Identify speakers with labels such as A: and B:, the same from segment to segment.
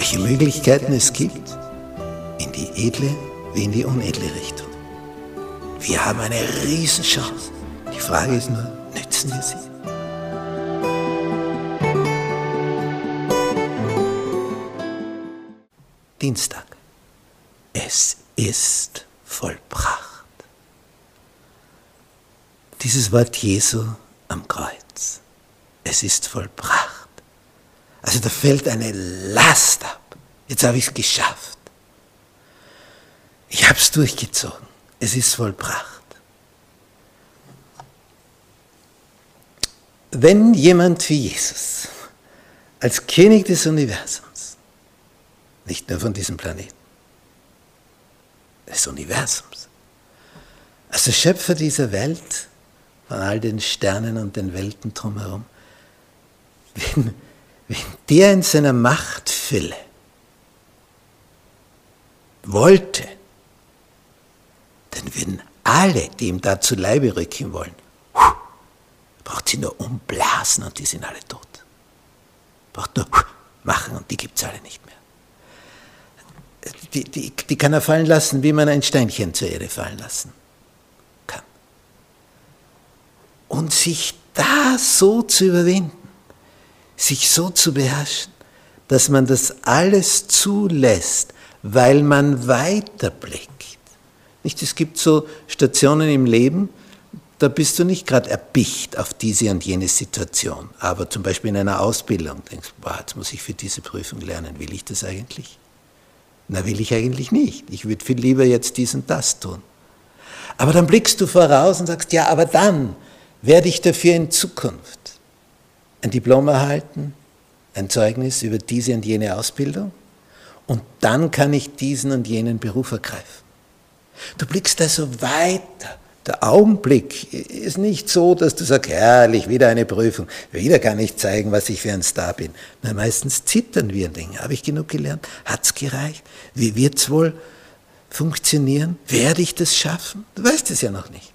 A: welche Möglichkeiten es gibt, in die edle wie in die unedle Richtung. Wir haben eine Riesenchance. Die Frage ist nur, nützen wir sie? Dienstag. Es ist vollbracht. Dieses Wort Jesu am Kreuz. Es ist vollbracht. Also da fällt eine Last ab. Jetzt habe ich es geschafft. Ich habe es durchgezogen. Es ist vollbracht. Wenn jemand wie Jesus als König des Universums, nicht nur von diesem Planeten, des Universums, als der Schöpfer dieser Welt, von all den Sternen und den Welten drumherum, wenn, wenn der in seiner Machtfülle wollte, dann würden alle, die ihm da zu Leibe rücken wollen, braucht sie nur umblasen und die sind alle tot. Braucht nur machen und die gibt es alle nicht mehr. Die, die, die kann er fallen lassen, wie man ein Steinchen zur Erde fallen lassen kann. Und sich da so zu überwinden, sich so zu beherrschen, dass man das alles zulässt, weil man weiterblickt. Nicht? Es gibt so Stationen im Leben, da bist du nicht gerade erpicht auf diese und jene Situation. Aber zum Beispiel in einer Ausbildung denkst du, jetzt muss ich für diese Prüfung lernen. Will ich das eigentlich? Na, will ich eigentlich nicht. Ich würde viel lieber jetzt dies und das tun. Aber dann blickst du voraus und sagst, ja, aber dann werde ich dafür in Zukunft ein Diplom erhalten, ein Zeugnis über diese und jene Ausbildung und dann kann ich diesen und jenen Beruf ergreifen. Du blickst also weiter. Der Augenblick ist nicht so, dass du sagst, herrlich, wieder eine Prüfung, wieder kann ich zeigen, was ich für ein Star bin. Na, meistens zittern wir und denken, habe ich genug gelernt? Hat es gereicht? Wie wird es wohl funktionieren? Werde ich das schaffen? Du weißt es ja noch nicht.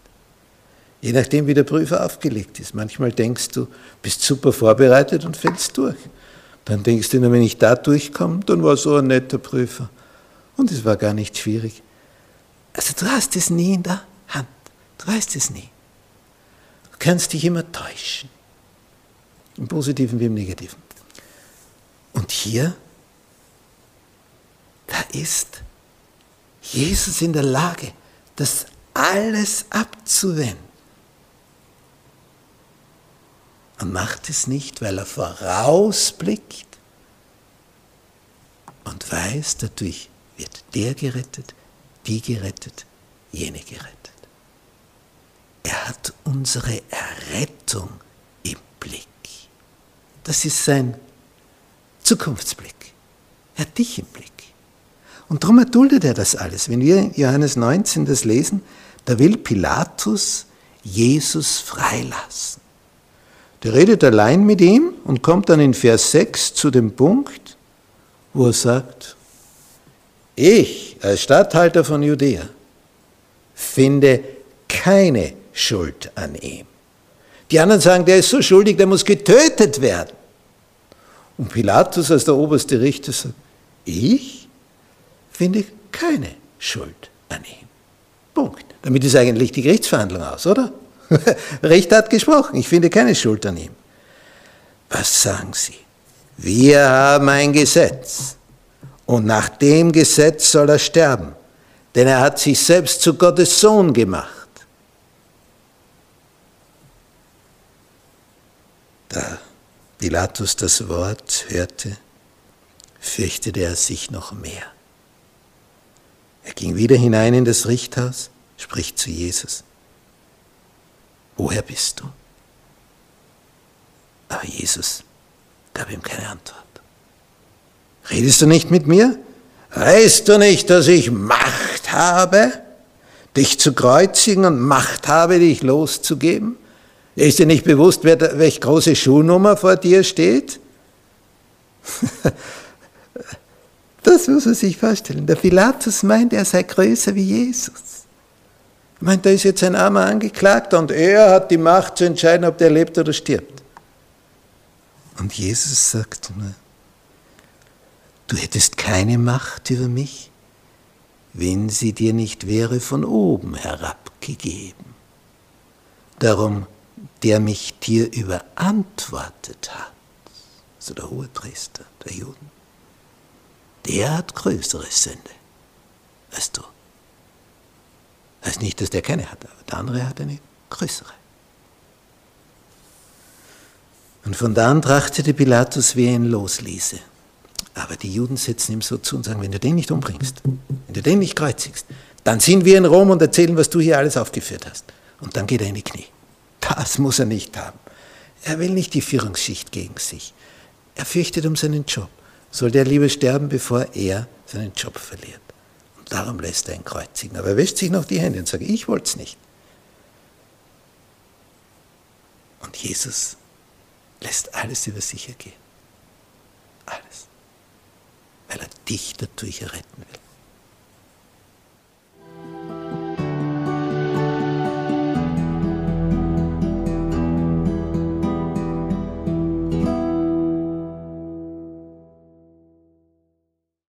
A: Je nachdem, wie der Prüfer aufgelegt ist. Manchmal denkst du, bist super vorbereitet und fällst durch. Dann denkst du, wenn ich da durchkomme, dann war so ein netter Prüfer. Und es war gar nicht schwierig. Also du hast es nie in der Hand. Du weißt es nie. Du kannst dich immer täuschen. Im Positiven wie im Negativen. Und hier, da ist Jesus in der Lage, das alles abzuwenden. Er macht es nicht, weil er vorausblickt und weiß, dadurch wird der gerettet, die gerettet, jene gerettet. Er hat unsere Errettung im Blick. Das ist sein Zukunftsblick. Er hat dich im Blick. Und darum erduldet er das alles. Wenn wir Johannes 19 das lesen, da will Pilatus Jesus freilassen. Der redet allein mit ihm und kommt dann in Vers 6 zu dem Punkt, wo er sagt, ich als Statthalter von Judäa finde keine Schuld an ihm. Die anderen sagen, der ist so schuldig, der muss getötet werden. Und Pilatus als der oberste Richter sagt, ich finde keine Schuld an ihm. Punkt. Damit ist eigentlich die Gerichtsverhandlung aus, oder? Richter hat gesprochen, ich finde keine Schuld an ihm. Was sagen Sie? Wir haben ein Gesetz und nach dem Gesetz soll er sterben, denn er hat sich selbst zu Gottes Sohn gemacht. Da Pilatus das Wort hörte, fürchtete er sich noch mehr. Er ging wieder hinein in das Richthaus, spricht zu Jesus. Woher bist du? Aber Jesus gab ihm keine Antwort. Redest du nicht mit mir? Weißt du nicht, dass ich Macht habe, dich zu kreuzigen und Macht habe, dich loszugeben? Ist dir nicht bewusst, wer, welche große Schuhnummer vor dir steht? das muss man sich vorstellen. Der Pilatus meint, er sei größer wie Jesus. Ich meine, da ist jetzt ein armer Angeklagter und er hat die Macht zu entscheiden, ob der lebt oder stirbt. Und Jesus sagt, du hättest keine Macht über mich, wenn sie dir nicht wäre von oben herabgegeben. Darum, der mich dir überantwortet hat, also der Hohepriester der Juden, der hat größere Sünde als du. Heißt nicht, dass der keine hat, aber der andere hat eine größere. Und von da an trachtete Pilatus, wie er ihn losließe. Aber die Juden setzen ihm so zu und sagen, wenn du den nicht umbringst, wenn du den nicht kreuzigst, dann sind wir in Rom und erzählen, was du hier alles aufgeführt hast. Und dann geht er in die Knie. Das muss er nicht haben. Er will nicht die Führungsschicht gegen sich. Er fürchtet um seinen Job. Soll der lieber sterben, bevor er seinen Job verliert. Darum lässt er ihn kreuzigen. Aber er wäscht sich noch die Hände und sagt, ich wollte es nicht. Und Jesus lässt alles über sich ergehen. Alles. Weil er dich dadurch retten will.